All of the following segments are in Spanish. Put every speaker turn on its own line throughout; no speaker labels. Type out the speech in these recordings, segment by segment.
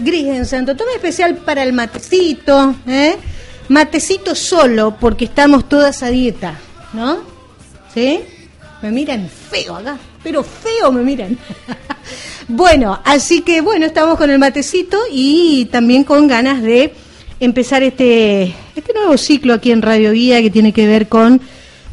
gris en Santo Tomé, especial para el matecito, ¿eh? Matecito solo, porque estamos todas a dieta, ¿no? ¿Sí? Me miran feo acá, pero feo me miran. bueno, así que bueno, estamos con el matecito y también con ganas de empezar este, este nuevo ciclo aquí en Radio Guía que tiene que ver con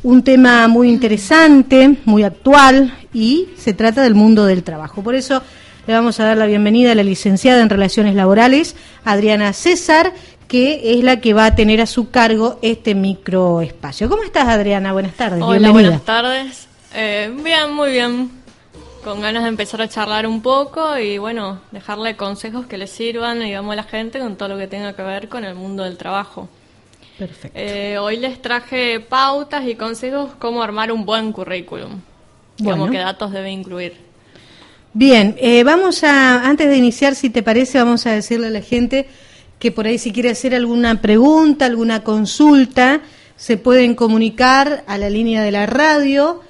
un tema muy interesante, muy actual y se trata del mundo del trabajo. Por eso le vamos a dar la bienvenida a la licenciada en Relaciones Laborales, Adriana César, que es la que va a tener a su cargo este microespacio. ¿Cómo estás, Adriana? Buenas tardes.
Hola, buenas tardes. Eh, bien, muy bien. Con ganas de empezar a charlar un poco y, bueno, dejarle consejos que le sirvan, digamos, a la gente con todo lo que tenga que ver con el mundo del trabajo. Perfecto. Eh, hoy les traje pautas y consejos cómo armar un buen currículum. Digamos, qué datos debe incluir.
Bien, eh, vamos a, antes de iniciar, si te parece, vamos a decirle a la gente que por ahí si quiere hacer alguna pregunta, alguna consulta, se pueden comunicar a la línea de la radio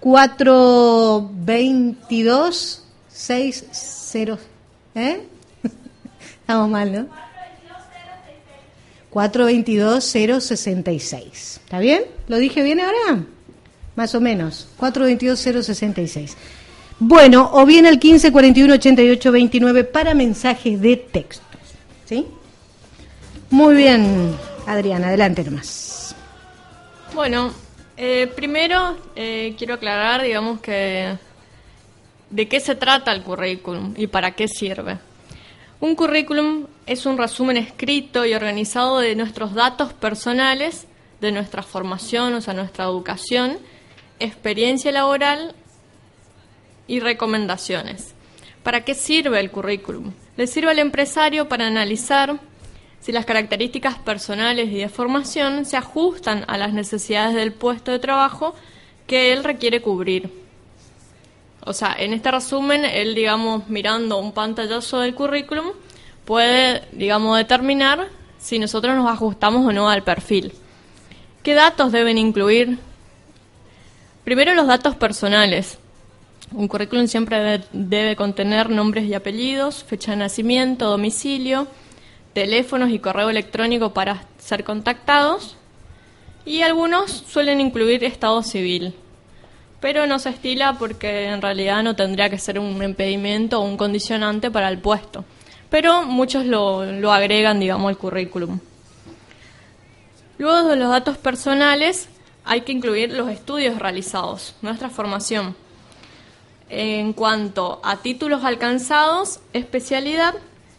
422 60 ¿eh? Estamos mal, ¿no? 422 066. ¿Está bien? ¿Lo dije bien ahora? Más o menos. 422 066. Bueno, o bien al 15 41 88 29 para mensajes de texto. ¿Sí? Muy bien, Adriana, adelante nomás.
Bueno, eh, primero eh, quiero aclarar, digamos, que de qué se trata el currículum y para qué sirve. Un currículum es un resumen escrito y organizado de nuestros datos personales, de nuestra formación, o sea, nuestra educación, experiencia laboral y recomendaciones. ¿Para qué sirve el currículum? Le sirve al empresario para analizar si las características personales y de formación se ajustan a las necesidades del puesto de trabajo que él requiere cubrir. O sea, en este resumen, él, digamos, mirando un pantallazo del currículum, puede, digamos, determinar si nosotros nos ajustamos o no al perfil. ¿Qué datos deben incluir? Primero los datos personales. Un currículum siempre debe, contener nombres y apellidos, fecha de nacimiento, domicilio, teléfonos y correo electrónico para ser contactados. Y algunos suelen incluir estado civil, pero no se estila porque en realidad no tendría que ser un impedimento o un condicionante para el puesto, pero muchos lo, agregan, digamos, al currículum. Luego de los datos personales hay que incluir los estudios realizados, nuestra formación en cuanto a títulos alcanzados, especialidad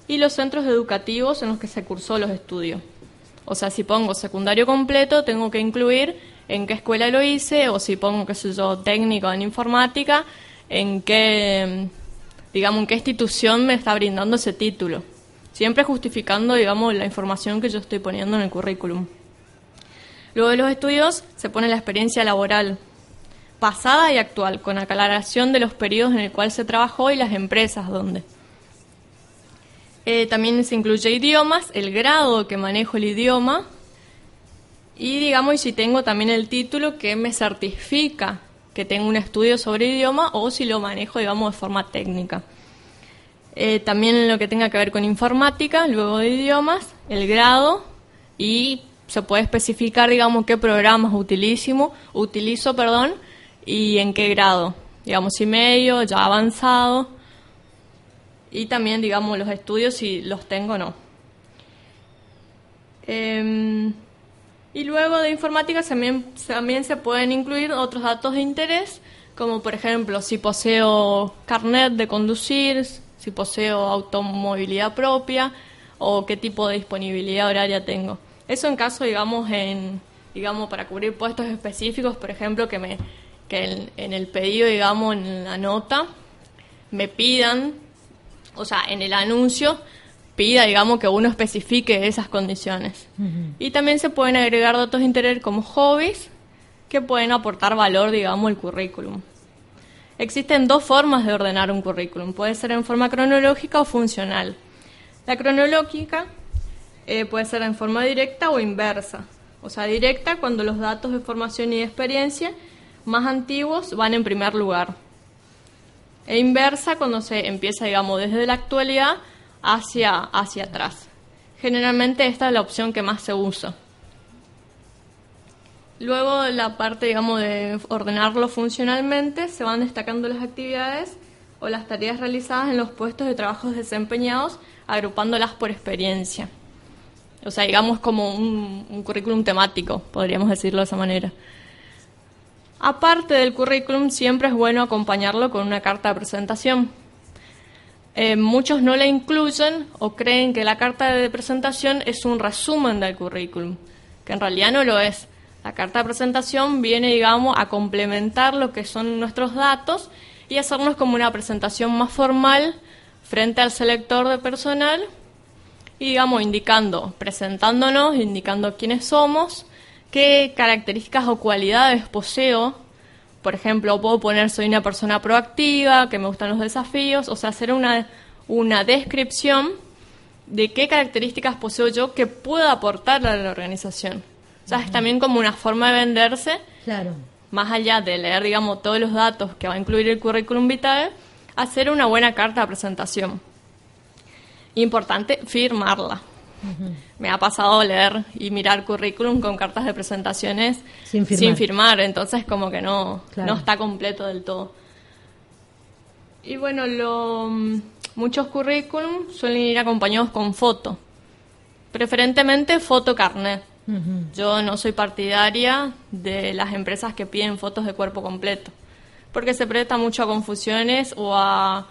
y los centros educativos en los que se cursó los estudios. O sea, si pongo secundario completo, tengo que incluir en qué escuela lo hice, o si pongo, qué sé yo, técnico en informática, en qué, digamos, en qué institución me está brindando ese título. Siempre justificando, digamos, la información que yo estoy poniendo en el currículum. Luego de los estudios se pone la experiencia laboral, pasada y actual, con aclaración de los periodos en el cual se trabajó y las empresas donde. Eh, también se incluye idiomas, el grado que manejo el idioma y digamos si tengo también el título que me certifica que tengo un estudio sobre idioma o si lo manejo digamos de forma técnica. Eh, también lo que tenga que ver con informática, luego de idiomas, el grado y se puede especificar digamos qué programas utilizo, utilizo perdón, y en qué grado, digamos, si medio, ya avanzado, y también, digamos, los estudios si los tengo o no. Em, y luego de informática también, también se pueden incluir otros datos de interés, como por ejemplo si poseo carnet de conducir, si poseo automovilidad propia o qué tipo de disponibilidad horaria tengo. Eso en caso, digamos, en, digamos, para cubrir puestos específicos, por ejemplo, que me que en, el pedido, digamos, en la nota, me pidan, o sea, en el anuncio, pida, digamos, que uno especifique esas condiciones. Y también se pueden agregar datos de interés como hobbies que pueden aportar valor, digamos, al currículum. Existen dos formas de ordenar un currículum. Puede ser en forma cronológica o funcional. La cronológica eh, puede ser en forma directa o inversa. O sea, directa cuando los datos de formación y de experiencia más antiguos van en primer lugar. E inversa cuando se empieza, digamos, desde la actualidad hacia, hacia atrás. Generalmente esta es la opción que más se usa. Luego la parte, digamos, de ordenarlo funcionalmente, se van destacando las actividades o las tareas realizadas en los puestos de trabajo desempeñados, agrupándolas por experiencia. O sea, digamos como un, un currículum temático, podríamos decirlo de esa manera. Aparte del currículum, siempre es bueno acompañarlo con una carta de presentación. Eh, muchos no la incluyen o creen que la carta de presentación es un resumen del currículum, que en realidad no lo es. La carta de presentación viene, digamos, a complementar lo que son nuestros datos y hacernos como una presentación más formal frente al selector de personal y, digamos, indicando, presentándonos, indicando quiénes somos, qué características o cualidades poseo. Por ejemplo, puedo poner soy una persona proactiva, que me gustan los desafíos, o sea, hacer una, una descripción de qué características poseo yo que pueda aportar a la organización. O sea, es también como una forma de venderse.
Claro.
Más allá de leer, digamos, todos los datos que va a incluir el currículum vitae, hacer una buena carta de presentación. Importante firmarla. Me ha pasado leer y mirar currículum con cartas de presentaciones
sin firmar,
firmar entonces como que no, no está completo del todo. Y bueno, lo, muchos currículum suelen ir acompañados con foto, preferentemente foto carnet. Yo no soy partidaria de las empresas que piden fotos de cuerpo completo, porque se presta mucho a confusiones o a,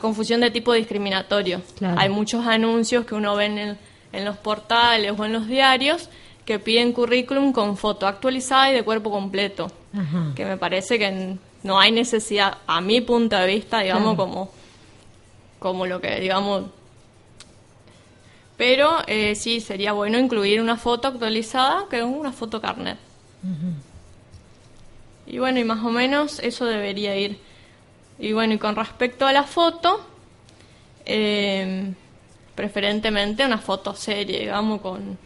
confusión de tipo discriminatorio. Hay muchos anuncios que uno ve en, en los portales o en los diarios que piden currículum con foto actualizada y de cuerpo completo, que me parece que no hay necesidad, a mi punto de vista, digamos, como, como lo que, digamos, pero eh, sí, sería bueno incluir una foto actualizada que es una foto carnet. Y bueno, y más o menos eso debería ir. Y bueno, y con respecto a la foto, eh, preferentemente una foto serie, digamos, con...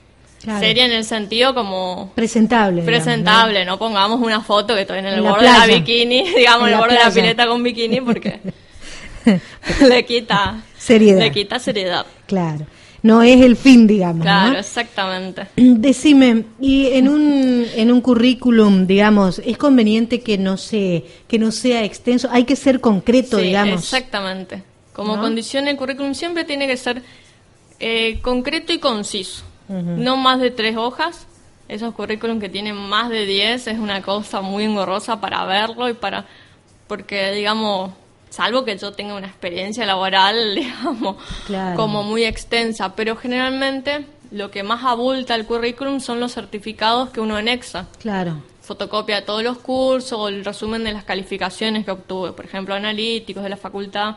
Serie en el sentido como...
Presentable.
Presentable, ¿no? pongamos una foto que estoy en el borde de la bikini, digamos, en el borde de la pileta con bikini, porque le quita...
Seriedad.
Le quita seriedad.
Claro no es el fin, digamos.
Claro, exactamente.
Decime, y en un, en un currículum, digamos, ¿es conveniente que no, se, que no sea extenso? Hay que ser concreto, digamos.
Exactamente. Como condición el currículum siempre tiene que ser eh, concreto y conciso. No más de tres hojas. Esos currículum que tienen más de diez es una cosa muy engorrosa para verlo y para... Porque, digamos, salvo que yo tenga una experiencia laboral, digamos, como muy extensa, pero generalmente lo que más abulta el currículum son los certificados que uno anexa.
Claro.
Fotocopia de todos los cursos o el resumen de las calificaciones que obtuve, por ejemplo, analíticos de la facultad.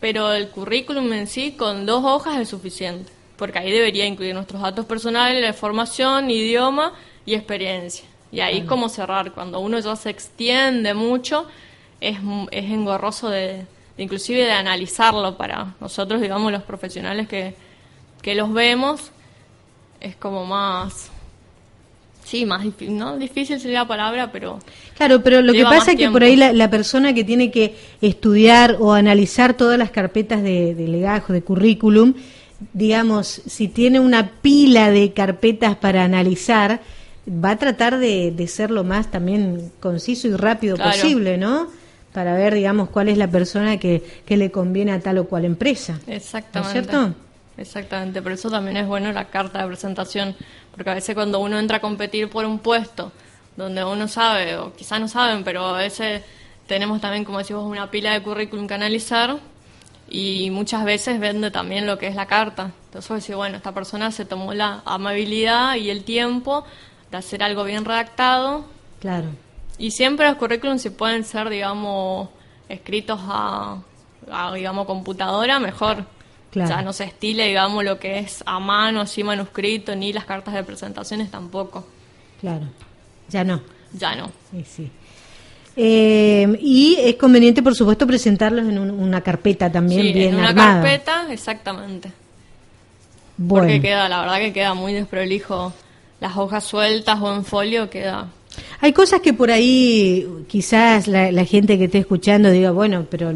Pero el currículum en sí, con dos hojas es suficiente, porque ahí debería incluir nuestros datos personales, la formación, idioma y experiencia. Y ahí como cerrar, cuando uno ya se extiende mucho, es, es engorroso de, inclusive de analizarlo para nosotros, digamos, los profesionales que, que los vemos, es como más... Sí, más difícil, ¿no? Difícil sería la palabra, pero...
Claro, pero lo que pasa es que por ahí la, persona que tiene que estudiar o analizar todas las carpetas de, de legajo, de currículum, digamos, si tiene una pila de carpetas para analizar, va a tratar de, de ser lo más también conciso y rápido posible, ¿no? para ver, digamos, cuál es la persona que, que le conviene a tal o cual empresa.
Exactamente. cierto? Exactamente, por eso también es bueno la carta de presentación, porque a veces cuando uno entra a competir por un puesto donde uno sabe, o quizás no saben, pero a veces tenemos también, como decimos, una pila de currículum que analizar y muchas veces vende también lo que es la carta. Entonces, decir, bueno, esta persona se tomó la amabilidad y el tiempo de hacer algo bien redactado.
Claro
y siempre los currículums si pueden ser, digamos, escritos a, digamos, computadora, mejor. Claro. Ya no se estile, digamos, lo que es a mano, así manuscrito, ni las cartas de presentaciones tampoco.
Claro, ya no.
Ya no.
Sí, sí. Eh, y es conveniente, por supuesto, presentarlos en una carpeta también sí, bien en
una carpeta, exactamente. Bueno. Porque queda, la verdad que queda muy desprolijo. Las hojas sueltas o en folio queda
hay cosas que por ahí quizás la, gente que esté escuchando diga, bueno, pero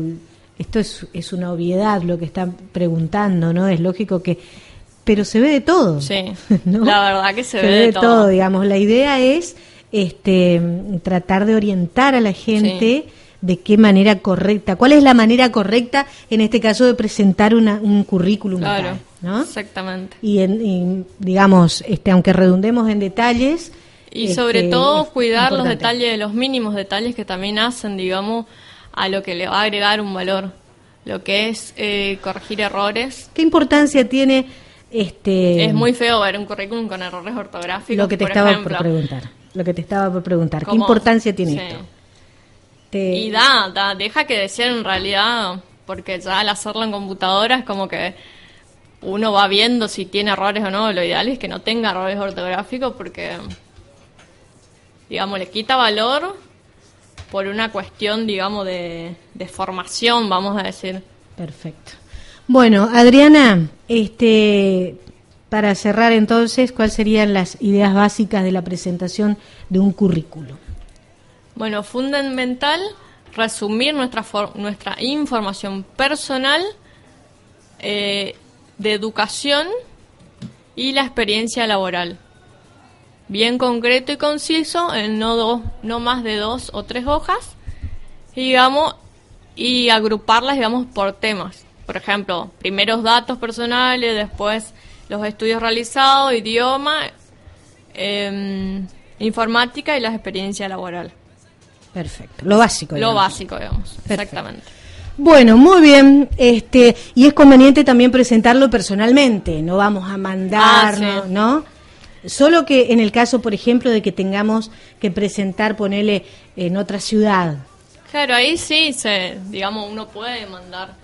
esto es, es una obviedad lo que están preguntando, ¿no? Es lógico que... Pero se ve de todo.
Sí,
¿no?
la verdad que se,
se
ve,
de todo. digamos. La idea es este, tratar de orientar a la gente de qué manera correcta, cuál es la manera correcta en este caso de presentar una, un currículum
Claro, exactamente.
Y, en, y, digamos, este, aunque redundemos en detalles.
Y
este,
sobre todo
es
cuidar los detalles, los mínimos detalles que también hacen, digamos, a lo que le va a agregar un valor. Lo que es eh, corregir errores.
¿Qué importancia tiene este
es muy feo ver un currículum con errores ortográficos.
lo que te
por
estaba
ejemplo.
por preguntar? Lo que te estaba por preguntar. ¿Qué importancia tiene
Sí.
esto? Te-
Y da, da, deja que decir en realidad, porque ya al hacerlo en computadora es como que uno va viendo si tiene errores o no. Lo ideal es que no tenga errores ortográficos porque, digamos, le quita valor por una cuestión, digamos, de, de formación, vamos a decir.
Perfecto. Bueno, Adriana, este, para cerrar entonces, ¿cuáles serían las ideas básicas de la presentación de un currículo?
Bueno, fundamental resumir nuestra, for- nuestra información personal eh, de educación y la experiencia laboral. Bien concreto y conciso, en no, dos, no más de dos o tres hojas, y, digamos, y agruparlas, digamos, por temas. Por ejemplo, primeros datos personales, después los estudios realizados, idioma, em, informática y la experiencia laboral.
Perfecto, lo básico.
Lo básico, digamos. Exactamente.
Bueno, muy bien, este, y es conveniente también presentarlo personalmente, no vamos a mandar,
Ah, sí.
¿no? Solo que en el caso, por ejemplo, de que tengamos que presentar, ponerle en otra ciudad,
Claro, ahí sí, se, digamos, uno puede mandar,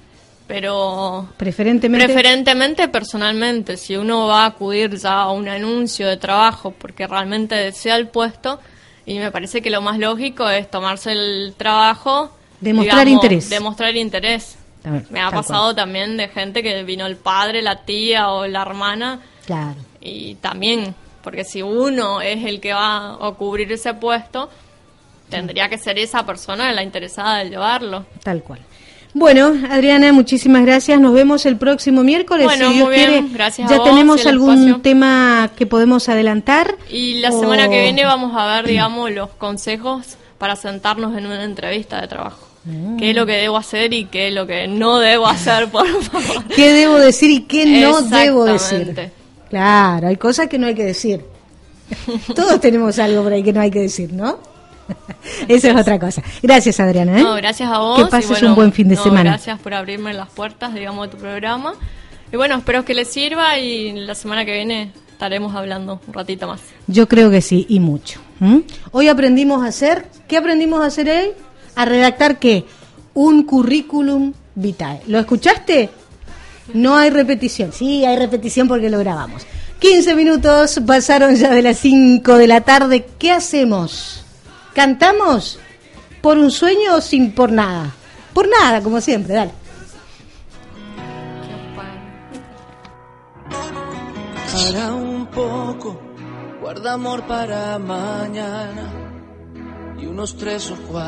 pero
preferentemente.
preferentemente personalmente, si uno va a acudir ya a un anuncio de trabajo porque realmente desea el puesto, y me parece que lo más lógico es tomarse el trabajo.
Demostrar
digamos,
interés.
Demostrar interés. Me ha pasado
cual.
también de gente que vino el padre, la tía o la hermana
Claro.
y también, porque si uno es el que va a cubrir ese puesto, tendría que ser esa persona la interesada de llevarlo.
Tal cual. Bueno, Adriana, muchísimas gracias. Nos vemos el próximo miércoles.
Bueno,
si Dios
muy bien.
quiere.
Gracias a
ya
vos
tenemos algún
espacio.
tema que podemos adelantar.
Y la
O-
semana que viene vamos a ver, digamos, los consejos para sentarnos en una entrevista de trabajo. ¿Qué es lo que debo hacer y qué es lo que no debo hacer, por favor?
¿Qué debo decir y qué no debo decir? Claro, hay cosas que no hay que decir. Todos tenemos algo por ahí que no hay que decir, ¿no? Esa es otra cosa. Gracias, Adriana. ¿eh?
No, gracias a vos.
Que pases
bueno,
un buen fin de
no,
semana.
Gracias por abrirme las puertas, digamos, de tu programa. Y bueno, espero que les sirva y la semana que viene estaremos hablando un ratito más.
Yo creo que sí, y mucho. Hoy aprendimos a hacer, ¿qué aprendimos a hacer hoy? A redactar qué? Un currículum vitae. ¿Lo escuchaste? No hay repetición. Sí, hay repetición porque lo grabamos. 15 minutos pasaron ya de las 5 de la tarde. ¿Qué hacemos? ¿Cantamos? ¿Por un sueño o sin por nada? Por nada, como siempre, dale.
Para un poco, guarda amor para mañana y unos tres o cuatro.